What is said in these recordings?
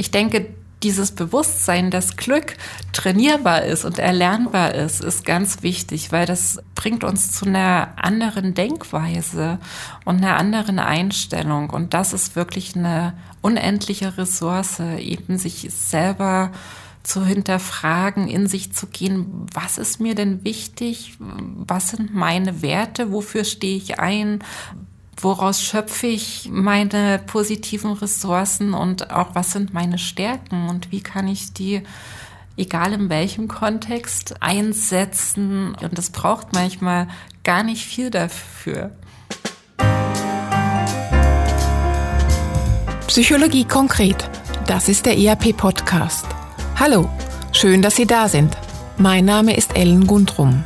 ich denke, dieses Bewusstsein, dass Glück trainierbar ist und erlernbar ist, ist ganz wichtig, weil das bringt uns zu einer anderen Denkweise und einer anderen Einstellung. Und das ist wirklich eine unendliche Ressource, eben sich selber zu hinterfragen, in sich zu gehen, was ist mir denn wichtig, was sind meine Werte, wofür stehe ich ein, woraus schöpfe ich meine positiven Ressourcen und auch was sind meine Stärken und wie kann ich die, egal in welchem Kontext, einsetzen. Und das braucht manchmal gar nicht viel dafür. Psychologie konkret. Das ist der ERP-Podcast. Hallo, schön, dass Sie da sind. Mein Name ist Ellen Gundrum.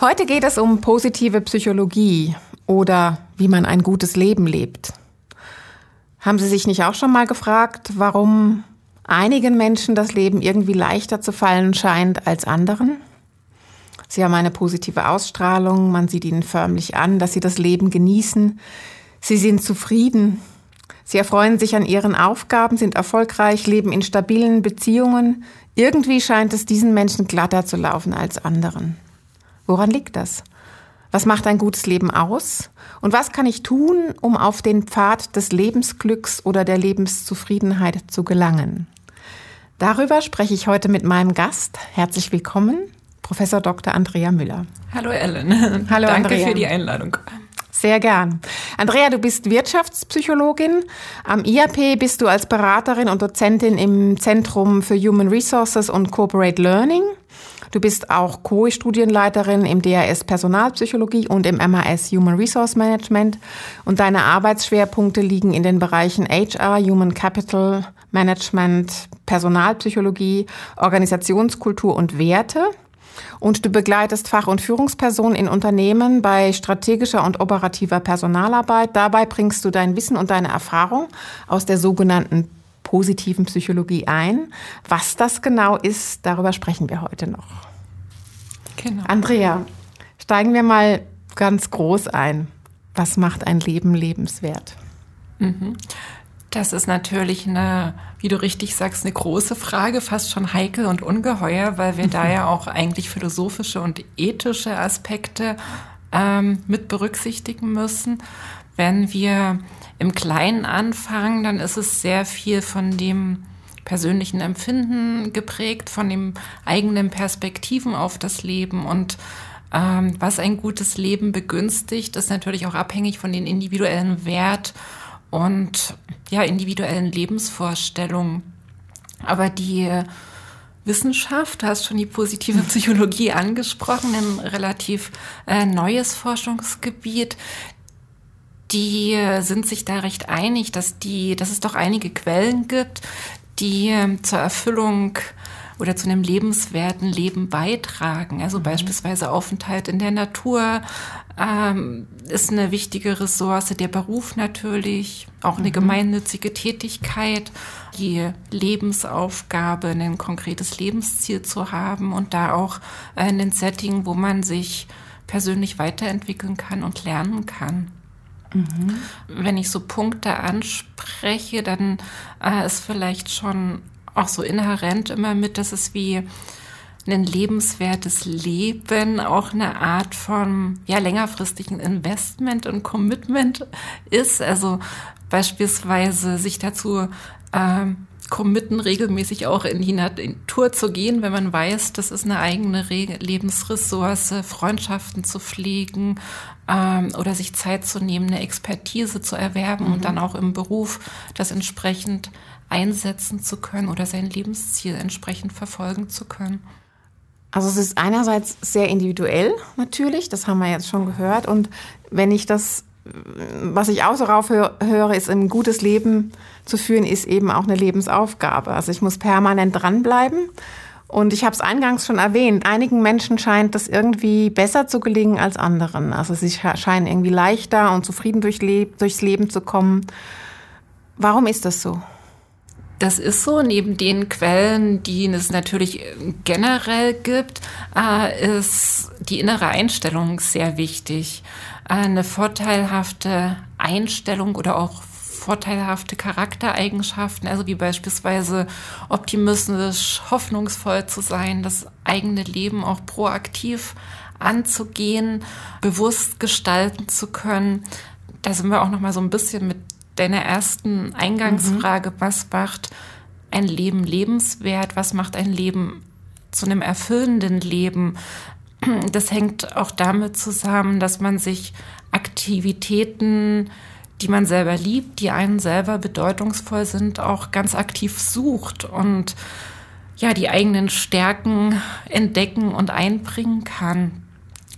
Heute geht es um positive Psychologie oder wie man ein gutes Leben lebt. Haben Sie sich nicht auch schon mal gefragt, warum einigen Menschen das Leben irgendwie leichter zu fallen scheint als anderen? Sie haben eine positive Ausstrahlung, man sieht ihnen förmlich an, dass sie das Leben genießen. Sie sind zufrieden. Sie erfreuen sich an ihren Aufgaben, sind erfolgreich, leben in stabilen Beziehungen. Irgendwie scheint es diesen Menschen glatter zu laufen als anderen. Woran liegt das? Was macht ein gutes Leben aus? Und was kann ich tun, um auf den Pfad des Lebensglücks oder der Lebenszufriedenheit zu gelangen? Darüber spreche ich heute mit meinem Gast. Herzlich willkommen, Professor Dr. Andrea Müller. Hallo Ellen. Hallo Danke Andrea. für die Einladung. Sehr gern. Andrea, du bist Wirtschaftspsychologin. Am IAP bist du als Beraterin und Dozentin im Zentrum für Human Resources und Corporate Learning. Du bist auch Co-Studienleiterin im DRS Personalpsychologie und im MAS Human Resource Management und deine Arbeitsschwerpunkte liegen in den Bereichen HR, Human Capital Management, Personalpsychologie, Organisationskultur und Werte. Und du begleitest Fach- und Führungspersonen in Unternehmen bei strategischer und operativer Personalarbeit. Dabei bringst du dein Wissen und deine Erfahrung aus der sogenannten positiven Psychologie ein. Was das genau ist, darüber sprechen wir heute noch. Genau. Andrea, steigen wir mal ganz groß ein. Was macht ein Leben lebenswert? Mhm. Das ist natürlich eine, wie du richtig sagst, eine große Frage, fast schon heikel und ungeheuer, weil wir da ja auch eigentlich philosophische und ethische Aspekte ähm, mit berücksichtigen müssen. Wenn wir im Kleinen anfangen, dann ist es sehr viel von dem persönlichen Empfinden geprägt, von den eigenen Perspektiven auf das Leben und ähm, was ein gutes Leben begünstigt, ist natürlich auch abhängig von den individuellen Wert und ja, individuellen Lebensvorstellungen. Aber die Wissenschaft, du hast schon die positive Psychologie angesprochen, ein relativ äh, neues Forschungsgebiet, die sind sich da recht einig, dass die, dass es doch einige Quellen gibt, die ähm, zur Erfüllung oder zu einem lebenswerten Leben beitragen. Also mhm. beispielsweise Aufenthalt in der Natur ähm, ist eine wichtige Ressource, der Beruf natürlich, auch eine mhm. gemeinnützige Tätigkeit, die Lebensaufgabe, ein konkretes Lebensziel zu haben und da auch äh, ein Setting, wo man sich persönlich weiterentwickeln kann und lernen kann. Mhm. Wenn ich so Punkte anspreche, dann äh, ist vielleicht schon auch so inhärent immer mit, dass es wie ein lebenswertes Leben auch eine Art von ja, längerfristigen Investment und Commitment ist. Also beispielsweise sich dazu ähm, committen, regelmäßig auch in die Natur zu gehen, wenn man weiß, das ist eine eigene Re Lebensressource, Freundschaften zu pflegen ähm, oder sich Zeit zu nehmen, eine Expertise zu erwerben mhm. und dann auch im Beruf das entsprechend einsetzen zu können oder sein Lebensziel entsprechend verfolgen zu können. Also es ist einerseits sehr individuell natürlich, das haben wir jetzt schon gehört. Und wenn ich das, was ich auch so raufhöre, ist ein gutes Leben zu führen, ist eben auch eine Lebensaufgabe. Also ich muss permanent dranbleiben. Und ich habe es eingangs schon erwähnt, einigen Menschen scheint das irgendwie besser zu gelingen als anderen. Also sie scheinen irgendwie leichter und zufrieden durch durchs Leben zu kommen. Warum ist das so? Das ist so. Neben den Quellen, die es natürlich generell gibt, äh, ist die innere Einstellung sehr wichtig. Eine vorteilhafte Einstellung oder auch vorteilhafte Charaktereigenschaften, also wie beispielsweise optimistisch, hoffnungsvoll zu sein, das eigene Leben auch proaktiv anzugehen, bewusst gestalten zu können. Da sind wir auch noch mal so ein bisschen mit deiner ersten Eingangsfrage, mhm. was macht ein Leben lebenswert? Was macht ein Leben zu einem erfüllenden Leben? Das hängt auch damit zusammen, dass man sich Aktivitäten, die man selber liebt, die einen selber bedeutungsvoll sind, auch ganz aktiv sucht und ja, die eigenen Stärken entdecken und einbringen kann.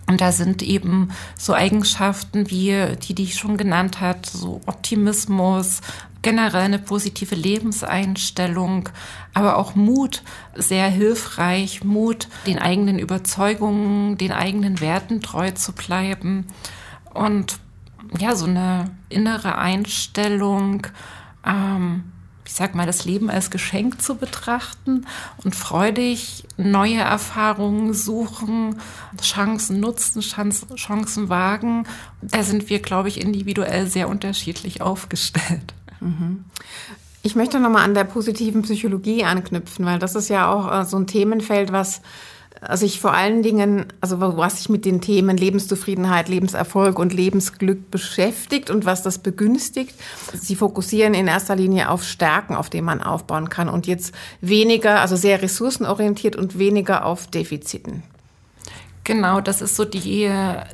Und da sind eben so Eigenschaften wie die, die ich schon genannt hat, so Optimismus, generell eine positive Lebenseinstellung, aber auch Mut sehr hilfreich. Mut, den eigenen Überzeugungen, den eigenen Werten treu zu bleiben und ja, so eine innere Einstellung, ähm, ich sag mal, das Leben als Geschenk zu betrachten und freudig neue Erfahrungen suchen, Chancen nutzen, Chancen wagen. Da sind wir, glaube ich, individuell sehr unterschiedlich aufgestellt. Mhm. Ich möchte nochmal an der positiven Psychologie anknüpfen, weil das ist ja auch äh, so ein Themenfeld, was also ich vor allen Dingen, also was sich mit den Themen Lebenszufriedenheit, Lebenserfolg und Lebensglück beschäftigt und was das begünstigt. Sie fokussieren in erster Linie auf Stärken, auf denen man aufbauen kann und jetzt weniger, also sehr ressourcenorientiert und weniger auf Defiziten. Genau, das ist so die,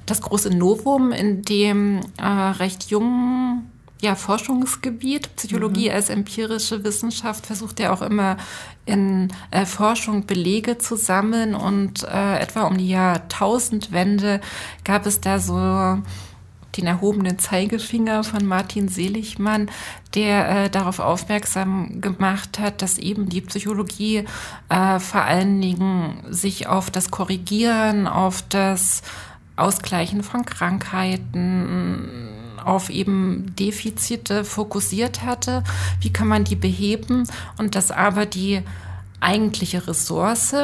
das große Novum in dem äh, recht jungen ja, Forschungsgebiet. Psychologie mhm. als empirische Wissenschaft versucht ja auch immer in äh, Forschung Belege zu sammeln und äh, etwa um die Jahrtausendwende gab es da so den erhobenen Zeigefinger von Martin Seligmann, der äh, darauf aufmerksam gemacht hat, dass eben die Psychologie äh, vor allen Dingen sich auf das Korrigieren, auf das Ausgleichen von Krankheiten, auf eben Defizite fokussiert hatte. Wie kann man die beheben? Und dass aber die eigentliche Ressource,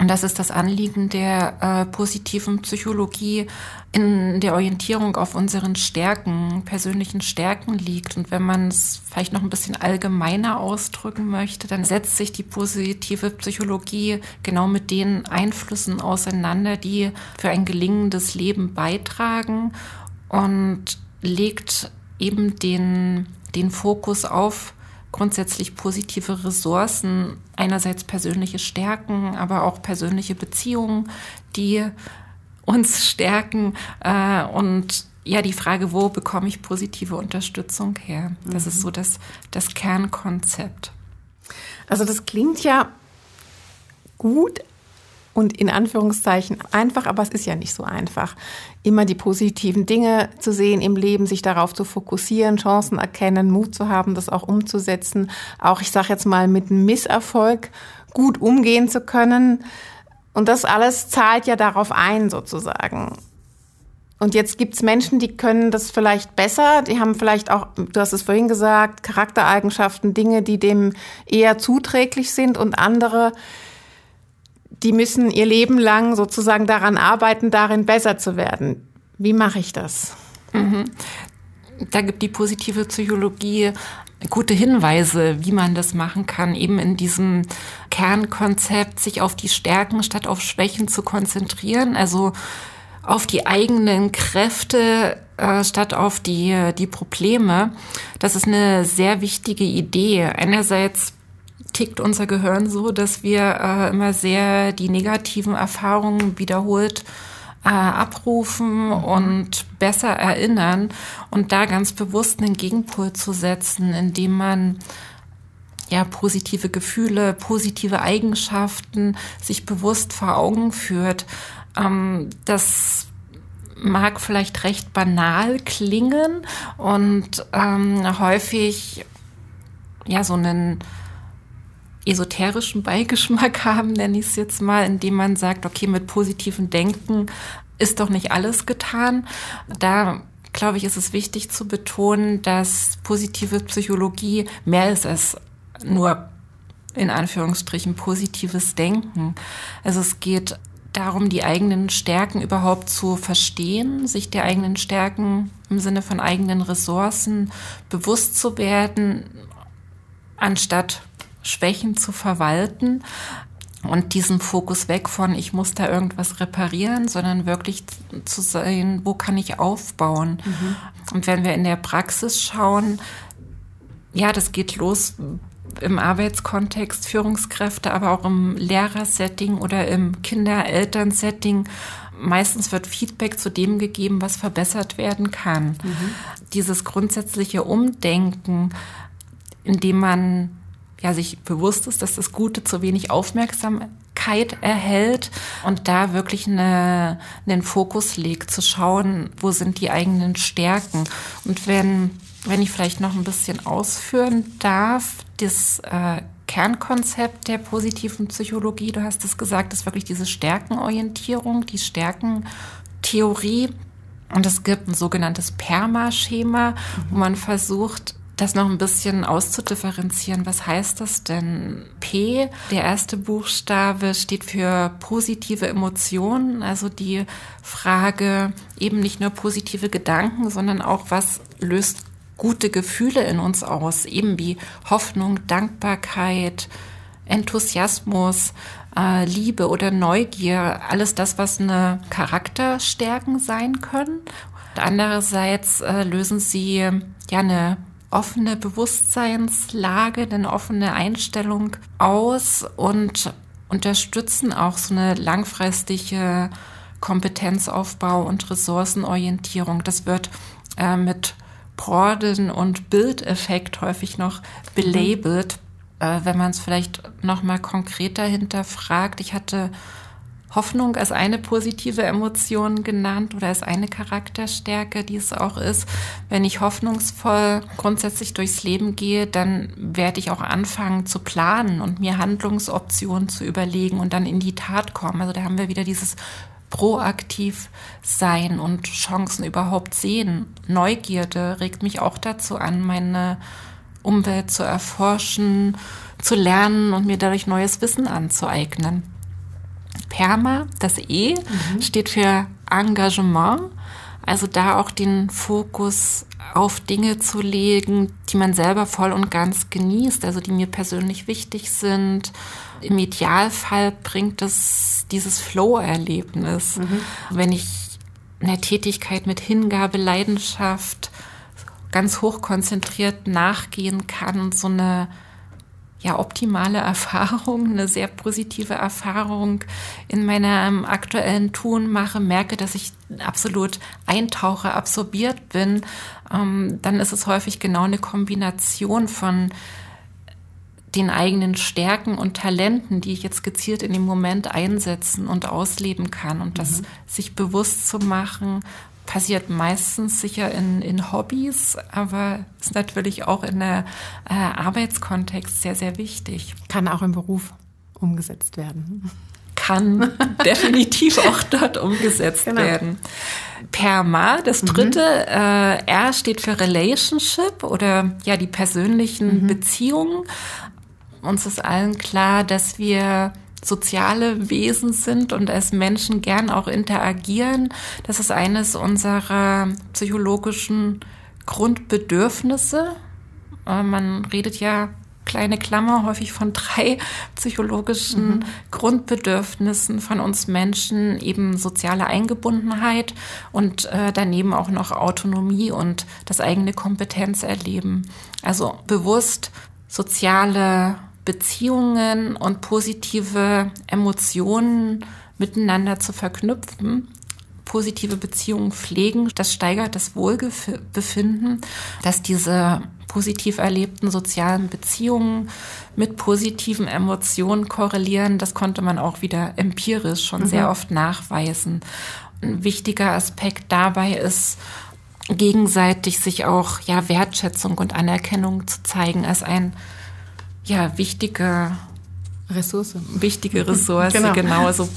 und das ist das Anliegen der äh, positiven Psychologie, in der Orientierung auf unseren Stärken, persönlichen Stärken liegt. Und wenn man es vielleicht noch ein bisschen allgemeiner ausdrücken möchte, dann setzt sich die positive Psychologie genau mit den Einflüssen auseinander, die für ein gelingendes Leben beitragen und legt eben den, den Fokus auf grundsätzlich positive Ressourcen, einerseits persönliche Stärken, aber auch persönliche Beziehungen, die uns stärken äh, und ja, die Frage, wo bekomme ich positive Unterstützung her? Das mhm. ist so das, das Kernkonzept. Also das klingt ja gut, und in Anführungszeichen einfach, aber es ist ja nicht so einfach. Immer die positiven Dinge zu sehen im Leben, sich darauf zu fokussieren, Chancen erkennen, Mut zu haben, das auch umzusetzen. Auch, ich sage jetzt mal, mit einem Misserfolg gut umgehen zu können. Und das alles zahlt ja darauf ein, sozusagen. Und jetzt gibt's Menschen, die können das vielleicht besser, die haben vielleicht auch, du hast es vorhin gesagt, Charaktereigenschaften, Dinge, die dem eher zuträglich sind und andere, die müssen ihr Leben lang sozusagen daran arbeiten, darin besser zu werden. Wie mache ich das? Mhm. Da gibt die positive Psychologie gute Hinweise, wie man das machen kann, eben in diesem Kernkonzept, sich auf die Stärken statt auf Schwächen zu konzentrieren, also auf die eigenen Kräfte äh, statt auf die, die Probleme. Das ist eine sehr wichtige Idee. Einerseits tickt unser Gehirn so, dass wir äh, immer sehr die negativen Erfahrungen wiederholt äh, abrufen und besser erinnern und da ganz bewusst einen Gegenpol zu setzen, indem man ja positive Gefühle, positive Eigenschaften sich bewusst vor Augen führt. Ähm, das mag vielleicht recht banal klingen und ähm, häufig ja so einen esoterischen Beigeschmack haben, nenne ich es jetzt mal, indem man sagt, okay, mit positivem Denken ist doch nicht alles getan. Da glaube ich, ist es wichtig zu betonen, dass positive Psychologie mehr ist als nur in Anführungsstrichen positives Denken. Also es geht darum, die eigenen Stärken überhaupt zu verstehen, sich der eigenen Stärken im Sinne von eigenen Ressourcen bewusst zu werden, anstatt Schwächen zu verwalten und diesen Fokus weg von, ich muss da irgendwas reparieren, sondern wirklich zu sehen, wo kann ich aufbauen. Mhm. Und wenn wir in der Praxis schauen, ja, das geht los im Arbeitskontext, Führungskräfte, aber auch im Lehrersetting oder im Kinder-Eltern-Setting. Meistens wird Feedback zu dem gegeben, was verbessert werden kann. Mhm. Dieses grundsätzliche Umdenken, indem man ja, sich bewusst ist, dass das Gute zu wenig Aufmerksamkeit erhält und da wirklich eine, einen Fokus legt, zu schauen, wo sind die eigenen Stärken. Und wenn, wenn ich vielleicht noch ein bisschen ausführen darf, das äh, Kernkonzept der positiven Psychologie, du hast es gesagt, ist wirklich diese Stärkenorientierung, die Stärkentheorie. Und es gibt ein sogenanntes PERMA-Schema, wo man versucht, das noch ein bisschen auszudifferenzieren. Was heißt das denn? P, der erste Buchstabe, steht für positive Emotionen, also die Frage eben nicht nur positive Gedanken, sondern auch, was löst gute Gefühle in uns aus, eben wie Hoffnung, Dankbarkeit, Enthusiasmus, äh, Liebe oder Neugier, alles das, was eine Charakterstärken sein können. Andererseits äh, lösen sie ja eine offene Bewusstseinslage, eine offene Einstellung aus und unterstützen auch so eine langfristige Kompetenzaufbau und Ressourcenorientierung. Das wird äh, mit Borden und Bildeffekt häufig noch belabelt. Mhm. Äh, wenn man es vielleicht noch mal konkreter hinterfragt. Ich hatte Hoffnung als eine positive Emotion genannt oder als eine Charakterstärke, die es auch ist. Wenn ich hoffnungsvoll grundsätzlich durchs Leben gehe, dann werde ich auch anfangen zu planen und mir Handlungsoptionen zu überlegen und dann in die Tat kommen. Also da haben wir wieder dieses proaktiv sein und Chancen überhaupt sehen. Neugierde regt mich auch dazu an, meine Umwelt zu erforschen, zu lernen und mir dadurch neues Wissen anzueignen. PERMA, das E, mhm. steht für Engagement. Also da auch den Fokus auf Dinge zu legen, die man selber voll und ganz genießt, also die mir persönlich wichtig sind. Im Idealfall bringt es dieses Flow-Erlebnis. Mhm. Wenn ich einer Tätigkeit mit Hingabe, Leidenschaft ganz hoch konzentriert nachgehen kann, so eine ja, optimale Erfahrung, eine sehr positive Erfahrung in meinem aktuellen Tun mache, merke, dass ich absolut eintauche, absorbiert bin, ähm, dann ist es häufig genau eine Kombination von den eigenen Stärken und Talenten, die ich jetzt gezielt in dem Moment einsetzen und ausleben kann und das mhm. sich bewusst zu machen, passiert meistens sicher in, in Hobbys, aber ist natürlich auch in der äh, Arbeitskontext sehr, sehr wichtig. Kann auch im Beruf umgesetzt werden. Kann definitiv auch dort umgesetzt genau. werden. PERMA, das mhm. dritte, mhm. äh, R steht für Relationship oder ja die persönlichen mhm. Beziehungen. Uns ist allen klar, dass wir soziale Wesen sind und als Menschen gern auch interagieren. Das ist eines unserer psychologischen Grundbedürfnisse. Äh, man redet ja kleine Klammer häufig von drei psychologischen mhm. Grundbedürfnissen von uns Menschen, eben soziale Eingebundenheit und äh, daneben auch noch Autonomie und das eigene Kompetenz erleben. Also bewusst soziale Beziehungen und positive Emotionen miteinander zu verknüpfen. Positive Beziehungen pflegen, das steigert das Wohlbefinden, dass diese positiv erlebten sozialen Beziehungen mit positiven Emotionen korrelieren. Das konnte man auch wieder empirisch schon mhm. sehr oft nachweisen. Ein wichtiger Aspekt dabei ist, gegenseitig sich auch ja Wertschätzung und Anerkennung zu zeigen als ein ja, wichtige Ressource. Wichtige Ressource, genau. genau, so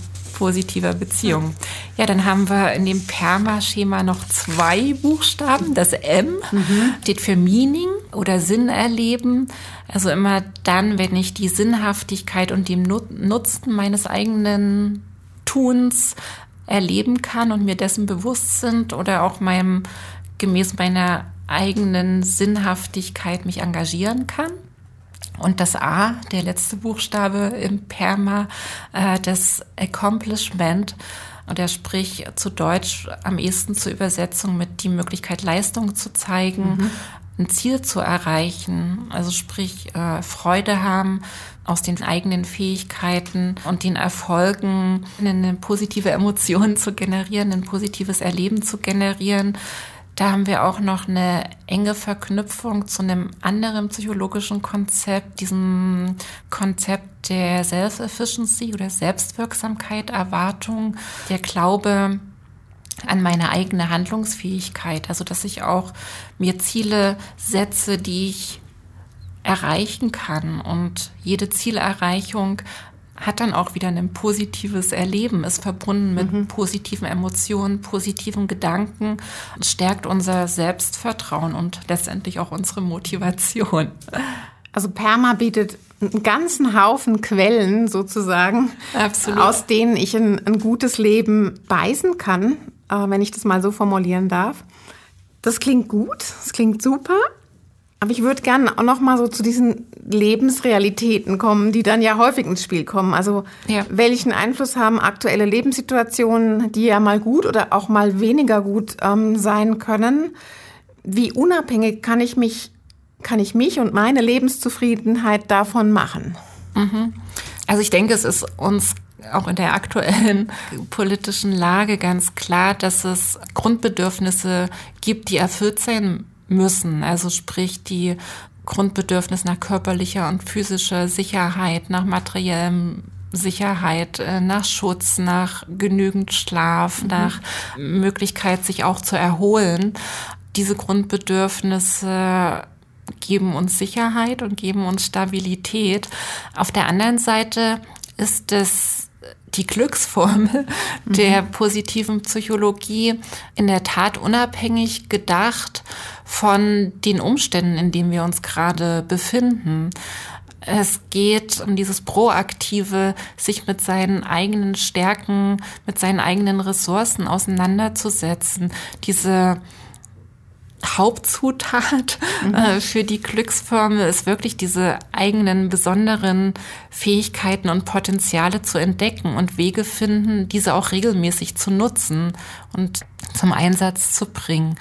positiver Beziehung. Ja, dann haben wir in dem Perma-Schema noch zwei Buchstaben. Das M mhm. steht für Meaning oder Sinn erleben. Also immer dann, wenn ich die Sinnhaftigkeit und den Nutzen meines eigenen Tuns erleben kann und mir dessen bewusst sind oder auch meinem gemäß meiner eigenen Sinnhaftigkeit mich engagieren kann. Und das A, der letzte Buchstabe im Perma, äh, das Accomplishment, und er spricht zu Deutsch am ehesten zur Übersetzung mit die Möglichkeit, Leistung zu zeigen, mhm. ein Ziel zu erreichen, also sprich äh, Freude haben aus den eigenen Fähigkeiten und den Erfolgen, eine positive Emotion zu generieren, ein positives Erleben zu generieren, da haben wir auch noch eine enge Verknüpfung zu einem anderen psychologischen Konzept, diesem Konzept der Self-Efficiency oder Selbstwirksamkeit, Erwartung, der Glaube an meine eigene Handlungsfähigkeit. Also, dass ich auch mir Ziele setze, die ich erreichen kann und jede Zielerreichung hat dann auch wieder ein positives Erleben, ist verbunden mit mhm. positiven Emotionen, positiven Gedanken, stärkt unser Selbstvertrauen und letztendlich auch unsere Motivation. Also Perma bietet einen ganzen Haufen Quellen sozusagen, Absolut. aus denen ich ein, ein gutes Leben beißen kann, äh, wenn ich das mal so formulieren darf. Das klingt gut, das klingt super. Aber ich würde gerne auch noch mal so zu diesen Lebensrealitäten kommen, die dann ja häufig ins Spiel kommen. Also ja. welchen Einfluss haben aktuelle Lebenssituationen, die ja mal gut oder auch mal weniger gut ähm, sein können? Wie unabhängig kann ich mich, kann ich mich und meine Lebenszufriedenheit davon machen? Mhm. Also ich denke, es ist uns auch in der aktuellen politischen Lage ganz klar, dass es Grundbedürfnisse gibt, die erfüllt sein müssen. Also sprich die Grundbedürfnis nach körperlicher und physischer Sicherheit, nach materiellem Sicherheit, äh, nach Schutz, nach genügend Schlaf, mhm. nach Möglichkeit, sich auch zu erholen. Diese Grundbedürfnisse geben uns Sicherheit und geben uns Stabilität. Auf der anderen Seite ist es die Glücksformel mhm. der positiven Psychologie in der Tat unabhängig gedacht von den Umständen, in denen wir uns gerade befinden. Es geht um dieses proaktive, sich mit seinen eigenen Stärken, mit seinen eigenen Ressourcen auseinanderzusetzen. Diese Hauptzutat mhm. äh, für die Glücksformel ist wirklich diese eigenen besonderen Fähigkeiten und Potenziale zu entdecken und Wege finden, diese auch regelmäßig zu nutzen und zum Einsatz zu bringen.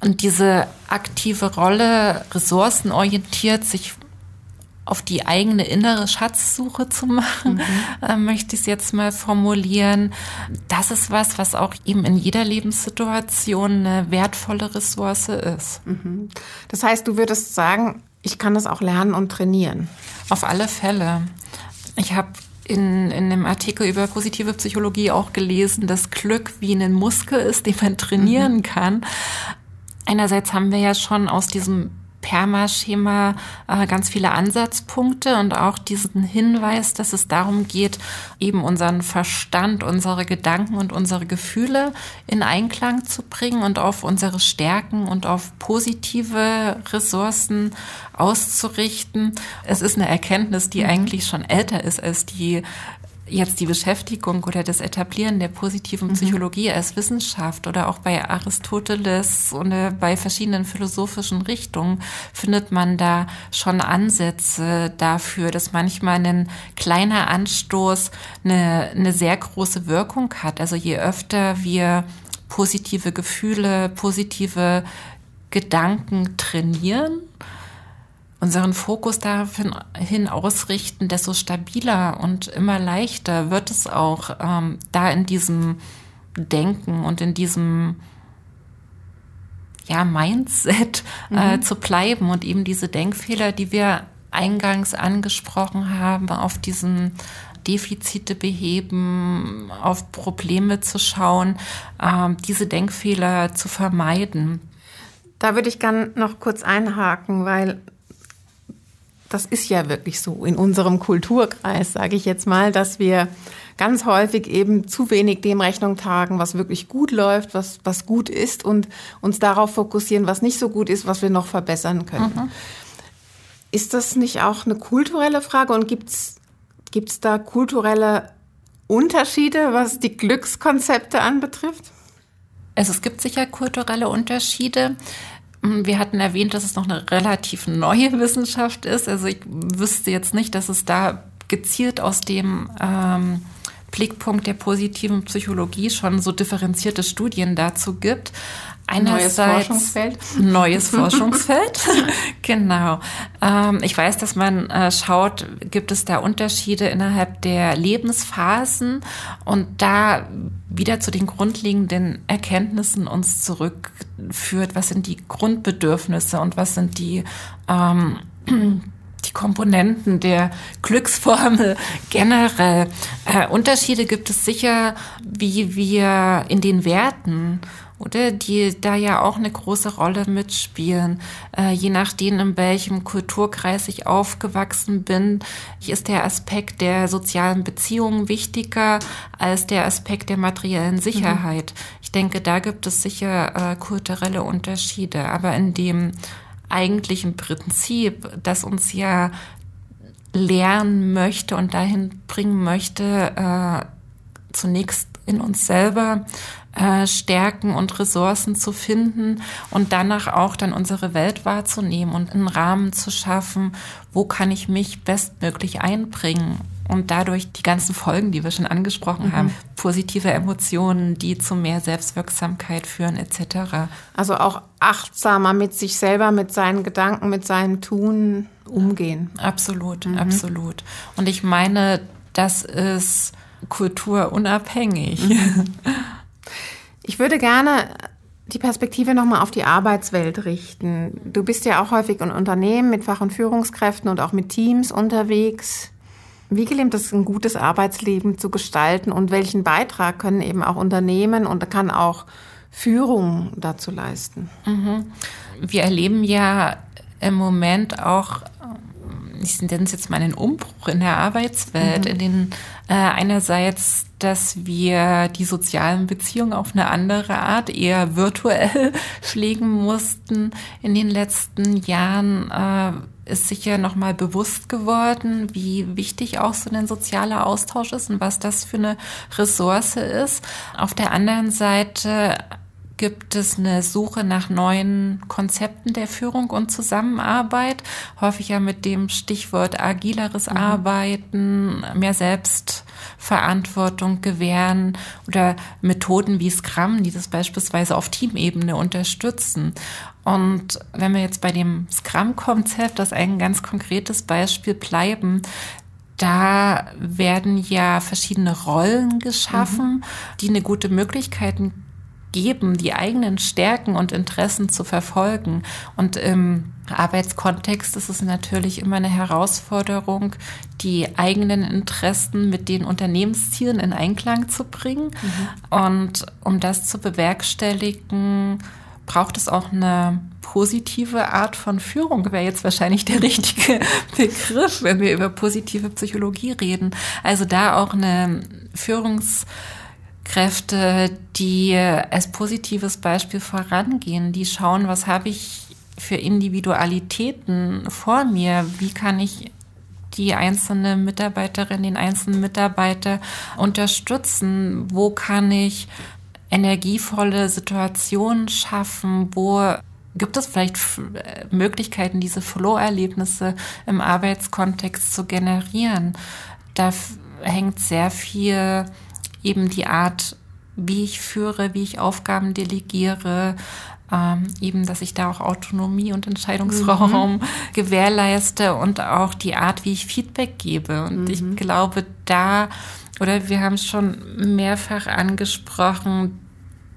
Und diese aktive Rolle, ressourcenorientiert, sich auf die eigene innere Schatzsuche zu machen, mhm. äh, möchte ich es jetzt mal formulieren. Das ist was, was auch eben in jeder Lebenssituation eine wertvolle Ressource ist. Mhm. Das heißt, du würdest sagen, ich kann das auch lernen und trainieren. Auf alle Fälle. Ich habe in, in einem Artikel über positive Psychologie auch gelesen, dass Glück wie ein Muskel ist, den man trainieren mhm. kann. Einerseits haben wir ja schon aus diesem Permaschema äh, ganz viele Ansatzpunkte und auch diesen Hinweis, dass es darum geht, eben unseren Verstand, unsere Gedanken und unsere Gefühle in Einklang zu bringen und auf unsere Stärken und auf positive Ressourcen auszurichten. Es ist eine Erkenntnis, die mhm. eigentlich schon älter ist als die jetzt die Beschäftigung oder das Etablieren der positiven mhm. Psychologie als Wissenschaft oder auch bei Aristoteles und bei verschiedenen philosophischen Richtungen findet man da schon Ansätze dafür, dass manchmal ein kleiner Anstoß eine, eine sehr große Wirkung hat. Also je öfter wir positive Gefühle, positive Gedanken trainieren, unseren Fokus dahin ausrichten, desto stabiler und immer leichter wird es auch, ähm, da in diesem Denken und in diesem ja, Mindset äh, mhm. zu bleiben und eben diese Denkfehler, die wir eingangs angesprochen haben, auf diesen Defizite beheben, auf Probleme zu schauen, äh, diese Denkfehler zu vermeiden. Da würde ich gern noch kurz einhaken, weil das ist ja wirklich so in unserem Kulturkreis, sage ich jetzt mal, dass wir ganz häufig eben zu wenig dem Rechnung tragen, was wirklich gut läuft, was, was gut ist und uns darauf fokussieren, was nicht so gut ist, was wir noch verbessern können. Mhm. Ist das nicht auch eine kulturelle Frage und gibt es da kulturelle Unterschiede, was die Glückskonzepte anbetrifft? Also es gibt sicher kulturelle Unterschiede. Mm, wir hatten erwähnt, dass es noch eine relativ neue Wissenschaft ist. Also ich wüsste jetzt nicht, dass es da gezielt aus dem ähm, Blickpunkt der positiven Psychologie schon so differenzierte Studien dazu gibt. Einerseits neues Forschungsfeld. Neues Forschungsfeld, genau. Ähm, ich weiß, dass man äh, schaut, gibt es da Unterschiede innerhalb der Lebensphasen und da wieder zu den grundlegenden Erkenntnissen uns zurückführt, was sind die Grundbedürfnisse und was sind die ähm, die Komponenten der Glücksformel generell. Äh, Unterschiede gibt es sicher, wie wir in den Werten oder die da ja auch eine große Rolle mitspielen. Äh, je nachdem, in welchem Kulturkreis ich aufgewachsen bin, ist der Aspekt der sozialen Beziehungen wichtiger als der Aspekt der materiellen mhm. Sicherheit. Mhm. Ich denke, da gibt es sicher äh, kulturelle Unterschiede, aber in dem eigentlichen Prinzip, das uns ja lernen möchte und dahin bringen möchte, äh, zunächst in uns selber äh, Stärken und Ressourcen zu finden und danach auch dann unsere Welt wahrzunehmen und einen Rahmen zu schaffen, wo kann ich mich bestmöglich einbringen und dadurch die ganzen Folgen, die wir schon angesprochen mhm. haben, positive Emotionen, die zu mehr Selbstwirksamkeit führen etc. Also auch achtsamer mit sich selber, mit seinen Gedanken, mit seinem Tun umgehen. Absolut, mhm. absolut. Und ich meine, das ist kulturunabhängig. Mhm. Ich würde gerne die Perspektive nochmal auf die Arbeitswelt richten. Du bist ja auch häufig in Unternehmen mit Fach- und Führungskräften und auch mit Teams unterwegs. Wie gelingt es, ein gutes Arbeitsleben zu gestalten und welchen Beitrag können eben auch Unternehmen und kann auch Führung dazu leisten? Mhm. Wir erleben ja im Moment auch ich nenne es jetzt mal einen Umbruch in der Arbeitswelt, mhm. in den äh, einerseits, dass wir die sozialen Beziehungen auf eine andere Art eher virtuell pflegen mussten in den letzten Jahren. Äh, ist sicher nochmal bewusst geworden, wie wichtig auch so ein sozialer Austausch ist und was das für eine Ressource ist. Auf der anderen Seite gibt es eine Suche nach neuen Konzepten der Führung und Zusammenarbeit, häufig ja mit dem Stichwort agileres mhm. Arbeiten, mehr Selbstverantwortung gewähren oder Methoden wie Scrum, die das beispielsweise auf Teamebene unterstützen. Und wenn wir jetzt bei dem Scrum-Konzept, das ein ganz konkretes Beispiel bleiben, da werden ja verschiedene Rollen geschaffen, mhm. die eine gute Möglichkeit geben, die eigenen Stärken und Interessen zu verfolgen. Und im Arbeitskontext ist es natürlich immer eine Herausforderung, die eigenen Interessen mit den Unternehmenszielen in Einklang zu bringen. Mhm. Und um das zu bewerkstelligen, braucht es auch eine positive Art von Führung, wäre jetzt wahrscheinlich der richtige Begriff, wenn wir über positive Psychologie reden. Also da auch eine Führungs- Kräfte, die als positives Beispiel vorangehen, die schauen, was habe ich für Individualitäten vor mir, wie kann ich die einzelne Mitarbeiterin, den einzelnen Mitarbeiter unterstützen, wo kann ich energievolle Situationen schaffen, wo gibt es vielleicht Möglichkeiten, diese Flow-Erlebnisse im Arbeitskontext zu generieren. Da hängt sehr viel eben die Art, wie ich führe, wie ich Aufgaben delegiere, ähm, eben, dass ich da auch Autonomie und Entscheidungsraum mhm. gewährleiste und auch die Art, wie ich Feedback gebe. Und mhm. ich glaube, da, oder wir haben es schon mehrfach angesprochen,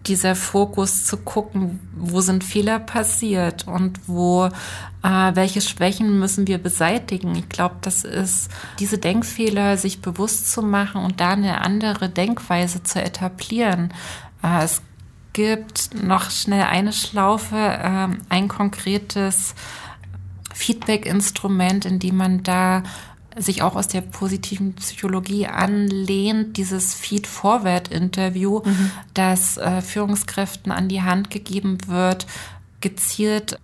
dieser Fokus zu gucken, wo sind Fehler passiert und wo, äh, welche Schwächen müssen wir beseitigen. Ich glaube, das ist diese Denkfehler sich bewusst zu machen und da eine andere Denkweise zu etablieren. Äh, es gibt noch schnell eine Schlaufe, äh, ein konkretes Feedback-Instrument, in dem man da sich auch aus der positiven Psychologie anlehnt, dieses Feed-Forward-Interview, mhm. das äh, Führungskräften an die Hand gegeben wird, gezielt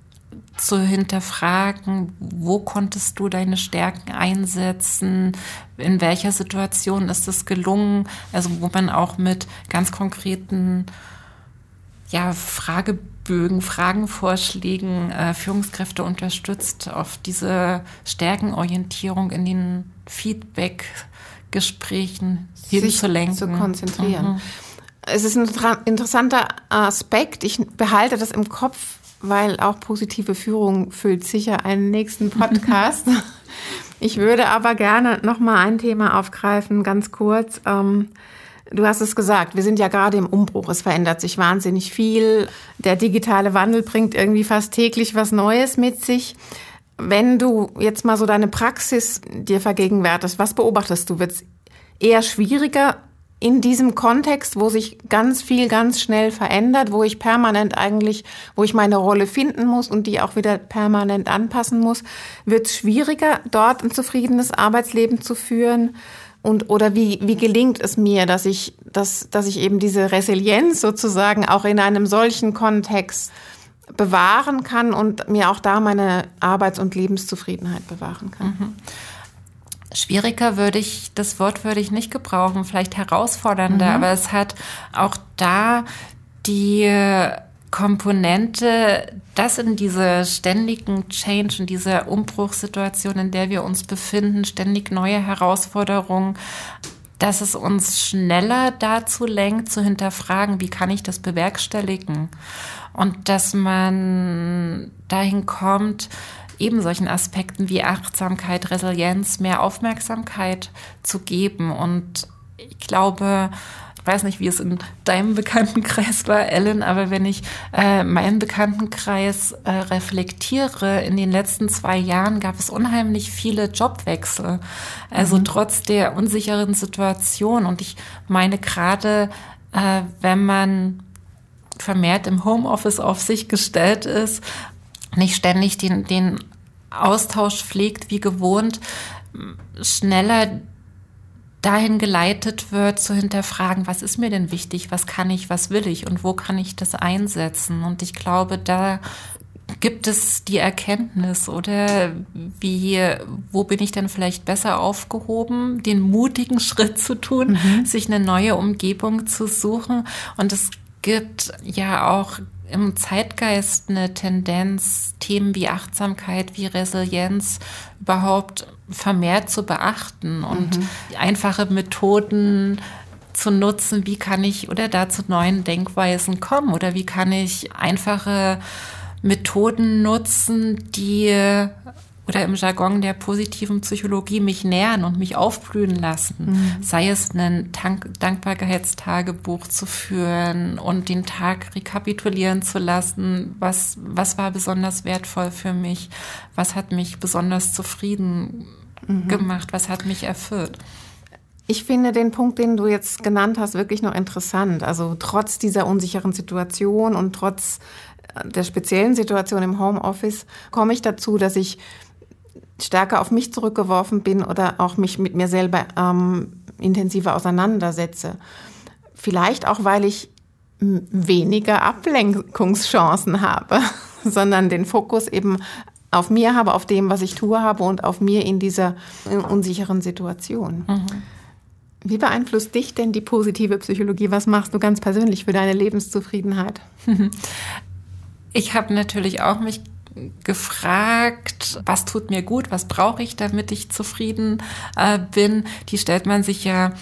zu hinterfragen, wo konntest du deine Stärken einsetzen, in welcher Situation ist es gelungen, also wo man auch mit ganz konkreten ja, Fragebögen, Fragenvorschlägen äh, Führungskräfte unterstützt, auf diese Stärkenorientierung in den Feedback-Gesprächen hinzulenken. zu konzentrieren. Mhm. Es ist ein interessanter Aspekt. Ich behalte das im Kopf, weil auch positive Führung füllt sicher einen nächsten Podcast. ich würde aber gerne noch mal ein Thema aufgreifen, ganz kurz. Ähm, Du hast es gesagt, wir sind ja gerade im Umbruch. Es verändert sich wahnsinnig viel. Der digitale Wandel bringt irgendwie fast täglich was Neues mit sich. Wenn du jetzt mal so deine Praxis dir vergegenwärtest, was beobachtest du? Wird es eher schwieriger in diesem Kontext, wo sich ganz viel ganz schnell verändert, wo ich permanent eigentlich, wo ich meine Rolle finden muss und die auch wieder permanent anpassen muss, wird es schwieriger, dort ein zufriedenes Arbeitsleben zu führen? Und oder wie, wie gelingt es mir, dass ich, dass, dass ich eben diese Resilienz sozusagen auch in einem solchen Kontext bewahren kann und mir auch da meine Arbeits- und Lebenszufriedenheit bewahren kann? Mhm. Schwieriger würde ich, das Wort würde ich nicht gebrauchen, vielleicht herausfordernder, mhm. aber es hat auch da die Komponente, das in dieser ständigen Change, in dieser Umbruchssituation, in der wir uns befinden, ständig neue Herausforderungen, dass es uns schneller dazu lenkt, zu hinterfragen, wie kann ich das bewerkstelligen? Und dass man dahin kommt, eben solchen Aspekten wie Achtsamkeit, Resilienz mehr Aufmerksamkeit zu geben. Und ich glaube, weiß nicht, wie es in deinem Bekanntenkreis war, Ellen, aber wenn ich äh, meinen Bekanntenkreis äh, reflektiere, in den letzten zwei Jahren gab es unheimlich viele Jobwechsel. Also mhm. trotz der unsicheren Situation. Und ich meine gerade, äh, wenn man vermehrt im Homeoffice auf sich gestellt ist, nicht ständig den, den Austausch pflegt wie gewohnt, schneller dahin geleitet wird, zu hinterfragen, was ist mir denn wichtig, was kann ich, was will ich und wo kann ich das einsetzen. Und ich glaube, da gibt es die Erkenntnis oder wie, wo bin ich denn vielleicht besser aufgehoben, den mutigen Schritt zu tun, mhm. sich eine neue Umgebung zu suchen. Und es gibt ja auch im Zeitgeist eine Tendenz, Themen wie Achtsamkeit, wie Resilienz überhaupt vermehrt zu beachten und mhm. einfache Methoden zu nutzen, wie kann ich oder da zu neuen Denkweisen kommen oder wie kann ich einfache Methoden nutzen, die oder im Jargon der positiven Psychologie mich nähern und mich aufblühen lassen. Mhm. Sei es ein Tank Dankbarkeitstagebuch zu führen und den Tag rekapitulieren zu lassen. Was, was war besonders wertvoll für mich? Was hat mich besonders zufrieden mhm. gemacht? Was hat mich erfüllt? Ich finde den Punkt, den du jetzt genannt hast, wirklich noch interessant. Also trotz dieser unsicheren Situation und trotz der speziellen Situation im Homeoffice komme ich dazu, dass ich stärker auf mich zurückgeworfen bin oder auch mich mit mir selber ähm, intensiver auseinandersetze. Vielleicht auch, weil ich weniger Ablenkungschancen habe, sondern den Fokus eben auf mir habe, auf dem, was ich tue habe und auf mir in dieser unsicheren Situation. Mhm. Wie beeinflusst dich denn die positive Psychologie? Was machst du ganz persönlich für deine Lebenszufriedenheit? Ich habe natürlich auch mich gefragt, was tut mir gut, was brauche ich, damit ich zufrieden äh, bin. Die stellt man sich ja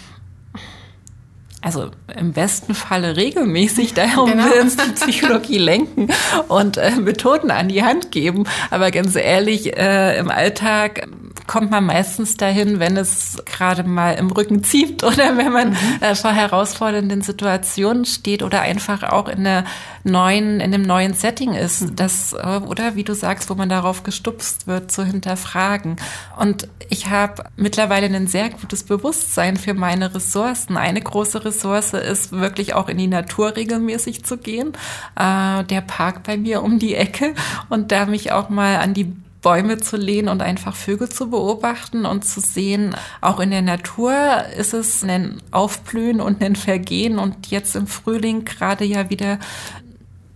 also im besten Falle regelmäßig, darum genau. will uns die Psychologie lenken und äh, Methoden an die Hand geben. Aber ganz ehrlich, äh, im Alltag kommt man meistens dahin, wenn es gerade mal im Rücken zieht oder wenn man mhm. äh, vor herausfordernden Situationen steht oder einfach auch in einer neuen, in einem neuen Setting ist, mhm. das, äh, oder wie du sagst, wo man darauf gestupst wird, zu hinterfragen. Und ich habe mittlerweile ein sehr gutes Bewusstsein für meine Ressourcen. Eine große Ressource ist wirklich auch in die Natur regelmäßig zu gehen. Äh, der Park bei mir um die Ecke und da mich auch mal an die Bäume zu lehnen und einfach Vögel zu beobachten und zu sehen, auch in der Natur ist es ein Aufblühen und ein Vergehen und jetzt im Frühling gerade ja wieder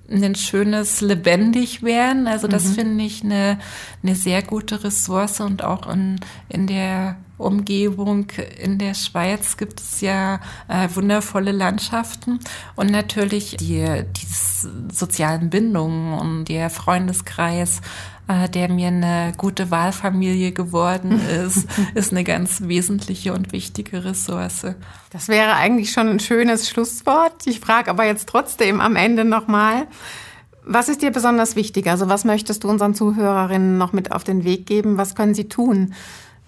ein schönes lebendig werden. Also das mhm. finde ich eine, eine sehr gute Ressource und auch in, in der Umgebung in der Schweiz gibt es ja äh, wundervolle Landschaften und natürlich die, die sozialen Bindungen und der Freundeskreis, äh, der mir eine gute Wahlfamilie geworden ist, ist eine ganz wesentliche und wichtige Ressource. Das wäre eigentlich schon ein schönes Schlusswort. Ich frage aber jetzt trotzdem am Ende nochmal, was ist dir besonders wichtig? Also was möchtest du unseren Zuhörerinnen noch mit auf den Weg geben? Was können sie tun,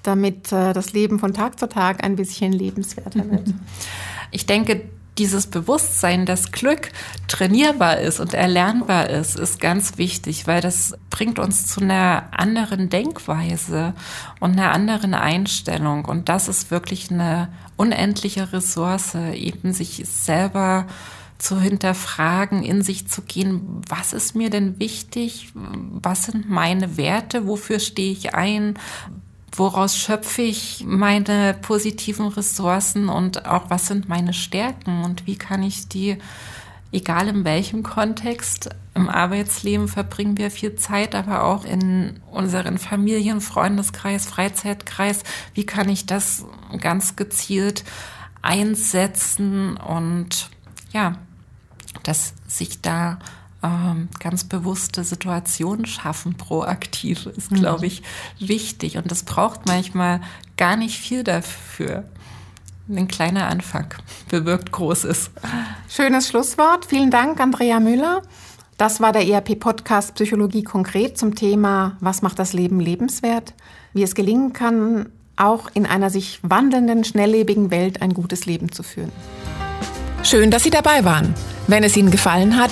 damit äh, das Leben von Tag zu Tag ein bisschen lebenswerter wird. Ich denke, dieses Bewusstsein, dass Glück trainierbar ist und erlernbar ist, ist ganz wichtig, weil das bringt uns zu einer anderen Denkweise und einer anderen Einstellung. Und das ist wirklich eine unendliche Ressource, eben sich selber zu hinterfragen, in sich zu gehen, was ist mir denn wichtig, was sind meine Werte, wofür stehe ich ein, woraus schöpfe ich meine positiven Ressourcen und auch was sind meine Stärken und wie kann ich die, egal in welchem Kontext, im Arbeitsleben verbringen wir viel Zeit, aber auch in unseren Familien, Freundeskreis, Freizeitkreis, wie kann ich das ganz gezielt einsetzen und ja, dass sich da ähm, ganz bewusste Situationen schaffen, proaktiv, ist, mhm. glaube ich, wichtig. Und das braucht manchmal gar nicht viel dafür. Ein kleiner Anfang bewirkt Großes. Schönes Schlusswort. Vielen Dank, Andrea Müller. Das war der ERP-Podcast Psychologie konkret zum Thema Was macht das Leben lebenswert? Wie es gelingen kann, auch in einer sich wandelnden, schnelllebigen Welt ein gutes Leben zu führen. Schön, dass Sie dabei waren. Wenn es Ihnen gefallen hat,